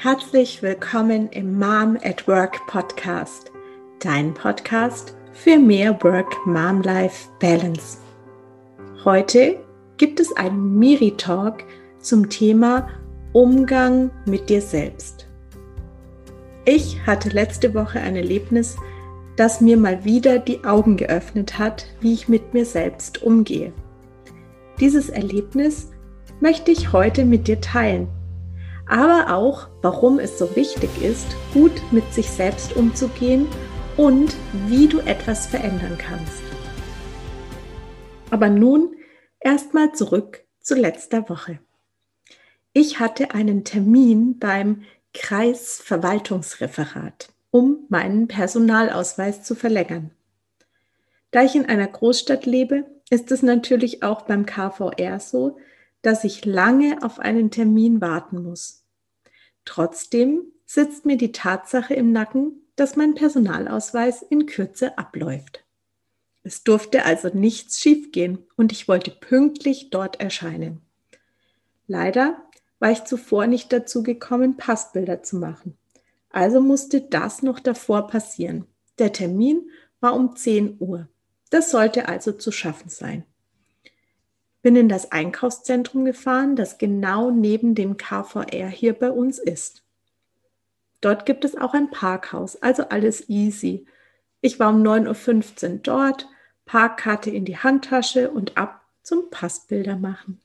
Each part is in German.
Herzlich willkommen im Mom at Work Podcast, dein Podcast für mehr Work-Mom-Life Balance. Heute gibt es einen Miri-Talk zum Thema Umgang mit dir selbst. Ich hatte letzte Woche ein Erlebnis, das mir mal wieder die Augen geöffnet hat, wie ich mit mir selbst umgehe. Dieses Erlebnis möchte ich heute mit dir teilen aber auch, warum es so wichtig ist, gut mit sich selbst umzugehen und wie du etwas verändern kannst. Aber nun erstmal zurück zu letzter Woche. Ich hatte einen Termin beim Kreisverwaltungsreferat, um meinen Personalausweis zu verlängern. Da ich in einer Großstadt lebe, ist es natürlich auch beim KVR so, dass ich lange auf einen Termin warten muss. Trotzdem sitzt mir die Tatsache im Nacken, dass mein Personalausweis in Kürze abläuft. Es durfte also nichts schiefgehen und ich wollte pünktlich dort erscheinen. Leider war ich zuvor nicht dazu gekommen, Passbilder zu machen. Also musste das noch davor passieren. Der Termin war um 10 Uhr. Das sollte also zu schaffen sein bin in das Einkaufszentrum gefahren, das genau neben dem KVR hier bei uns ist. Dort gibt es auch ein Parkhaus, also alles easy. Ich war um 9.15 Uhr dort, Parkkarte in die Handtasche und ab zum Passbilder machen.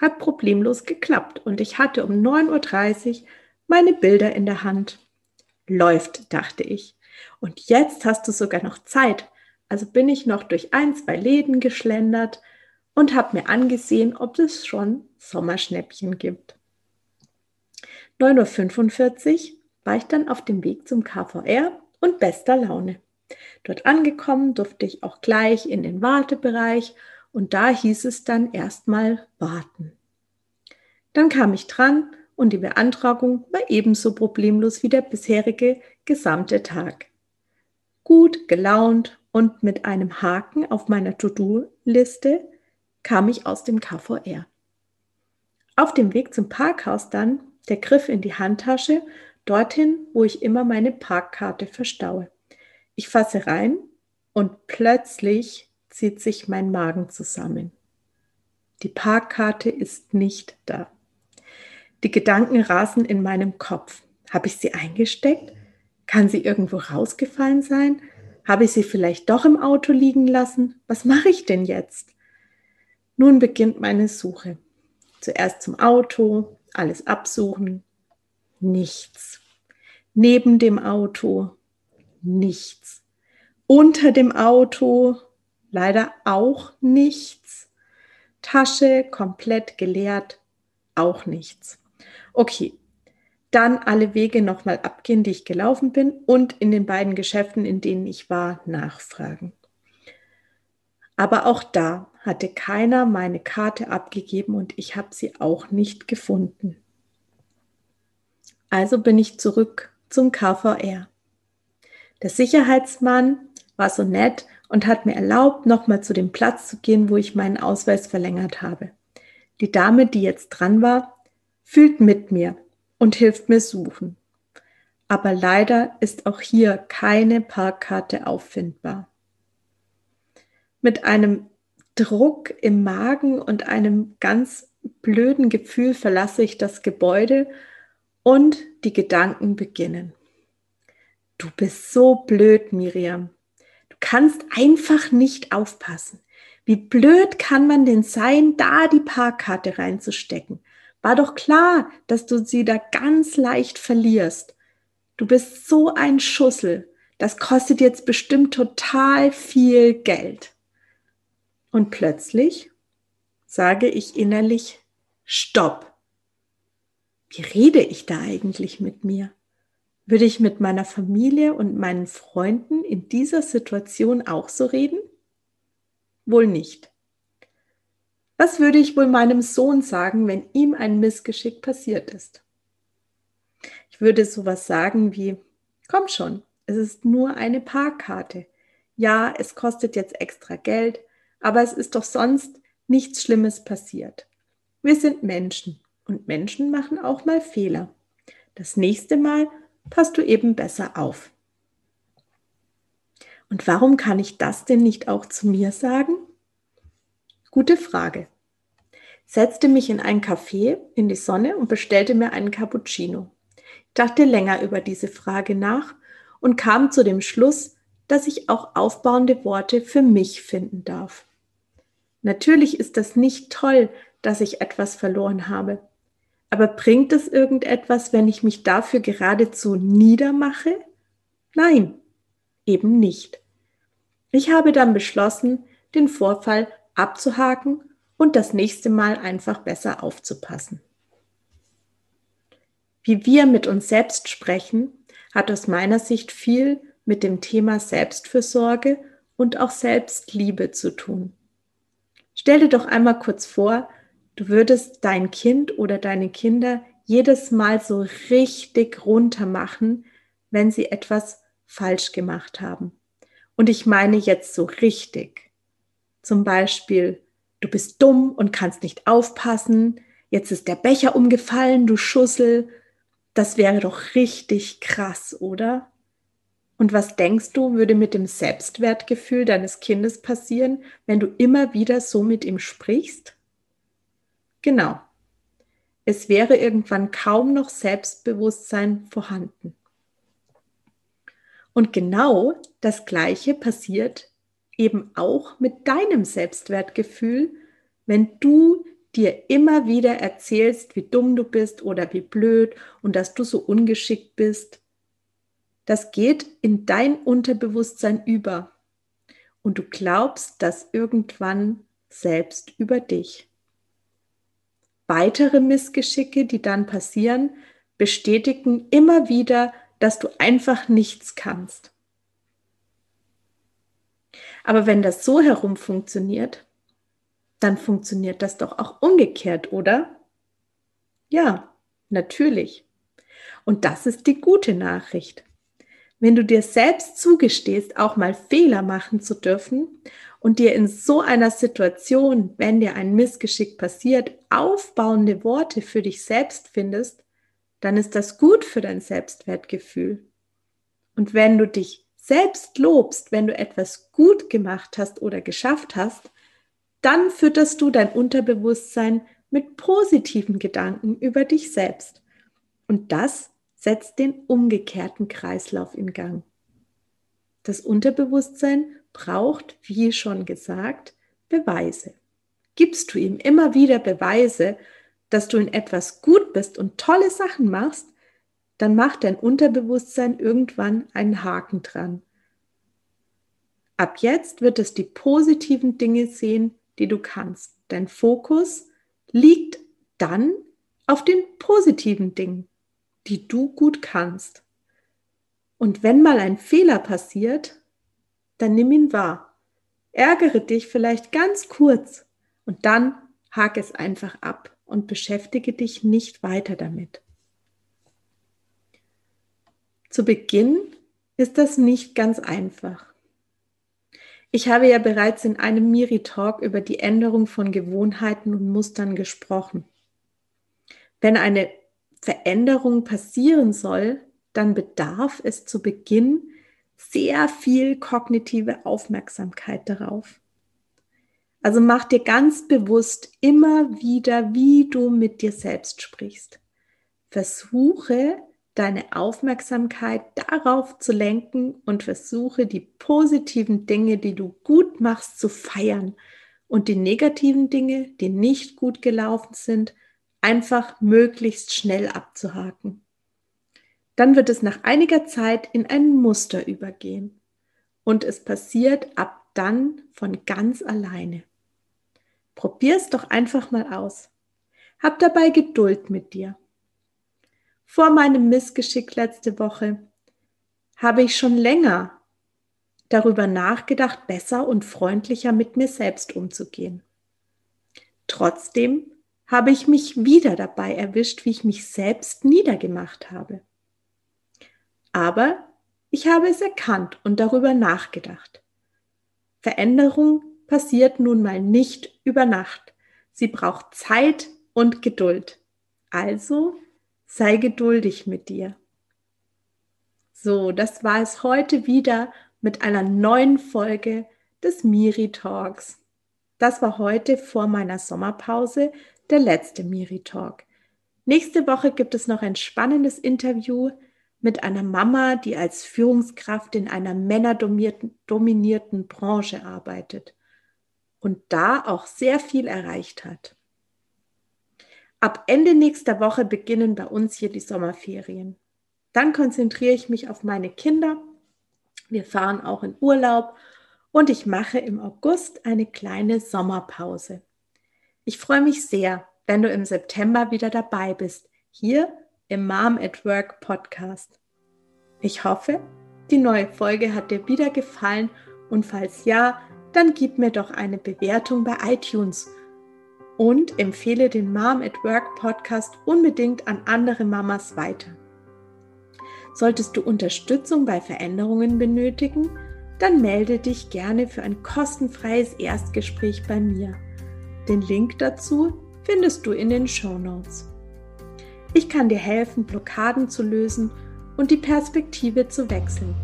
Hat problemlos geklappt und ich hatte um 9.30 Uhr meine Bilder in der Hand. Läuft, dachte ich. Und jetzt hast du sogar noch Zeit. Also bin ich noch durch ein, zwei Läden geschlendert, und habe mir angesehen, ob es schon Sommerschnäppchen gibt. 9.45 Uhr war ich dann auf dem Weg zum KVR und bester Laune. Dort angekommen durfte ich auch gleich in den Wartebereich und da hieß es dann erstmal warten. Dann kam ich dran und die Beantragung war ebenso problemlos wie der bisherige gesamte Tag. Gut gelaunt und mit einem Haken auf meiner To-Do-Liste kam ich aus dem KVR. Auf dem Weg zum Parkhaus dann der Griff in die Handtasche, dorthin, wo ich immer meine Parkkarte verstaue. Ich fasse rein und plötzlich zieht sich mein Magen zusammen. Die Parkkarte ist nicht da. Die Gedanken rasen in meinem Kopf. Habe ich sie eingesteckt? Kann sie irgendwo rausgefallen sein? Habe ich sie vielleicht doch im Auto liegen lassen? Was mache ich denn jetzt? Nun beginnt meine Suche. Zuerst zum Auto, alles absuchen, nichts. Neben dem Auto, nichts. Unter dem Auto, leider auch nichts. Tasche komplett geleert, auch nichts. Okay, dann alle Wege nochmal abgehen, die ich gelaufen bin und in den beiden Geschäften, in denen ich war, nachfragen. Aber auch da hatte keiner meine Karte abgegeben und ich habe sie auch nicht gefunden. Also bin ich zurück zum KVR. Der Sicherheitsmann war so nett und hat mir erlaubt, nochmal zu dem Platz zu gehen, wo ich meinen Ausweis verlängert habe. Die Dame, die jetzt dran war, fühlt mit mir und hilft mir suchen. Aber leider ist auch hier keine Parkkarte auffindbar. Mit einem Druck im Magen und einem ganz blöden Gefühl verlasse ich das Gebäude und die Gedanken beginnen. Du bist so blöd, Miriam. Du kannst einfach nicht aufpassen. Wie blöd kann man denn sein, da die Parkkarte reinzustecken? War doch klar, dass du sie da ganz leicht verlierst. Du bist so ein Schussel. Das kostet jetzt bestimmt total viel Geld. Und plötzlich sage ich innerlich, stopp. Wie rede ich da eigentlich mit mir? Würde ich mit meiner Familie und meinen Freunden in dieser Situation auch so reden? Wohl nicht. Was würde ich wohl meinem Sohn sagen, wenn ihm ein Missgeschick passiert ist? Ich würde sowas sagen wie, komm schon, es ist nur eine Parkkarte. Ja, es kostet jetzt extra Geld, aber es ist doch sonst nichts Schlimmes passiert. Wir sind Menschen und Menschen machen auch mal Fehler. Das nächste Mal passt du eben besser auf. Und warum kann ich das denn nicht auch zu mir sagen? Gute Frage. Setzte mich in ein Café in die Sonne und bestellte mir einen Cappuccino. Ich dachte länger über diese Frage nach und kam zu dem Schluss, dass ich auch aufbauende Worte für mich finden darf. Natürlich ist das nicht toll, dass ich etwas verloren habe. Aber bringt es irgendetwas, wenn ich mich dafür geradezu niedermache? Nein, eben nicht. Ich habe dann beschlossen, den Vorfall abzuhaken und das nächste Mal einfach besser aufzupassen. Wie wir mit uns selbst sprechen, hat aus meiner Sicht viel mit dem Thema Selbstfürsorge und auch Selbstliebe zu tun. Stell dir doch einmal kurz vor, du würdest dein Kind oder deine Kinder jedes Mal so richtig runter machen, wenn sie etwas falsch gemacht haben. Und ich meine jetzt so richtig. Zum Beispiel, du bist dumm und kannst nicht aufpassen, jetzt ist der Becher umgefallen, du Schussel. Das wäre doch richtig krass, oder? Und was denkst du, würde mit dem Selbstwertgefühl deines Kindes passieren, wenn du immer wieder so mit ihm sprichst? Genau. Es wäre irgendwann kaum noch Selbstbewusstsein vorhanden. Und genau das Gleiche passiert eben auch mit deinem Selbstwertgefühl, wenn du dir immer wieder erzählst, wie dumm du bist oder wie blöd und dass du so ungeschickt bist. Das geht in dein Unterbewusstsein über und du glaubst das irgendwann selbst über dich. Weitere Missgeschicke, die dann passieren, bestätigen immer wieder dass du einfach nichts kannst. Aber wenn das so herum funktioniert, dann funktioniert das doch auch umgekehrt, oder? Ja, natürlich. Und das ist die gute Nachricht. Wenn du dir selbst zugestehst, auch mal Fehler machen zu dürfen und dir in so einer Situation, wenn dir ein Missgeschick passiert, aufbauende Worte für dich selbst findest, dann ist das gut für dein Selbstwertgefühl. Und wenn du dich selbst lobst, wenn du etwas gut gemacht hast oder geschafft hast, dann fütterst du dein Unterbewusstsein mit positiven Gedanken über dich selbst. Und das setzt den umgekehrten Kreislauf in Gang. Das Unterbewusstsein braucht, wie schon gesagt, Beweise. Gibst du ihm immer wieder Beweise, dass du in etwas gut bist und tolle Sachen machst, dann macht dein Unterbewusstsein irgendwann einen Haken dran. Ab jetzt wird es die positiven Dinge sehen, die du kannst. Dein Fokus liegt dann auf den positiven Dingen, die du gut kannst. Und wenn mal ein Fehler passiert, dann nimm ihn wahr. Ärgere dich vielleicht ganz kurz und dann hake es einfach ab und beschäftige dich nicht weiter damit. Zu Beginn ist das nicht ganz einfach. Ich habe ja bereits in einem Miri-Talk über die Änderung von Gewohnheiten und Mustern gesprochen. Wenn eine Veränderung passieren soll, dann bedarf es zu Beginn sehr viel kognitive Aufmerksamkeit darauf. Also mach dir ganz bewusst immer wieder, wie du mit dir selbst sprichst. Versuche deine Aufmerksamkeit darauf zu lenken und versuche die positiven Dinge, die du gut machst, zu feiern und die negativen Dinge, die nicht gut gelaufen sind, einfach möglichst schnell abzuhaken. Dann wird es nach einiger Zeit in ein Muster übergehen und es passiert ab dann von ganz alleine. Probier's doch einfach mal aus. Hab dabei Geduld mit dir. Vor meinem Missgeschick letzte Woche habe ich schon länger darüber nachgedacht, besser und freundlicher mit mir selbst umzugehen. Trotzdem habe ich mich wieder dabei erwischt, wie ich mich selbst niedergemacht habe. Aber ich habe es erkannt und darüber nachgedacht. Veränderung passiert nun mal nicht über Nacht. Sie braucht Zeit und Geduld. Also Sei geduldig mit dir. So, das war es heute wieder mit einer neuen Folge des Miri Talks. Das war heute vor meiner Sommerpause der letzte Miri Talk. Nächste Woche gibt es noch ein spannendes Interview mit einer Mama, die als Führungskraft in einer männerdominierten Branche arbeitet und da auch sehr viel erreicht hat. Ab Ende nächster Woche beginnen bei uns hier die Sommerferien. Dann konzentriere ich mich auf meine Kinder. Wir fahren auch in Urlaub und ich mache im August eine kleine Sommerpause. Ich freue mich sehr, wenn du im September wieder dabei bist, hier im Mom at Work Podcast. Ich hoffe, die neue Folge hat dir wieder gefallen und falls ja, dann gib mir doch eine Bewertung bei iTunes und empfehle den Mom at Work Podcast unbedingt an andere Mamas weiter. Solltest du Unterstützung bei Veränderungen benötigen, dann melde dich gerne für ein kostenfreies Erstgespräch bei mir. Den Link dazu findest du in den Show Notes. Ich kann dir helfen, Blockaden zu lösen und die Perspektive zu wechseln.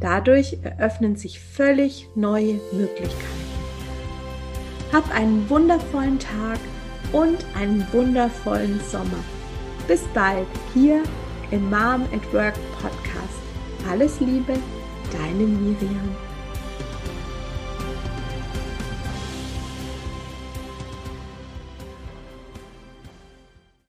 Dadurch eröffnen sich völlig neue Möglichkeiten. Hab einen wundervollen Tag und einen wundervollen Sommer. Bis bald hier im Mom at Work Podcast. Alles Liebe, deine Miriam.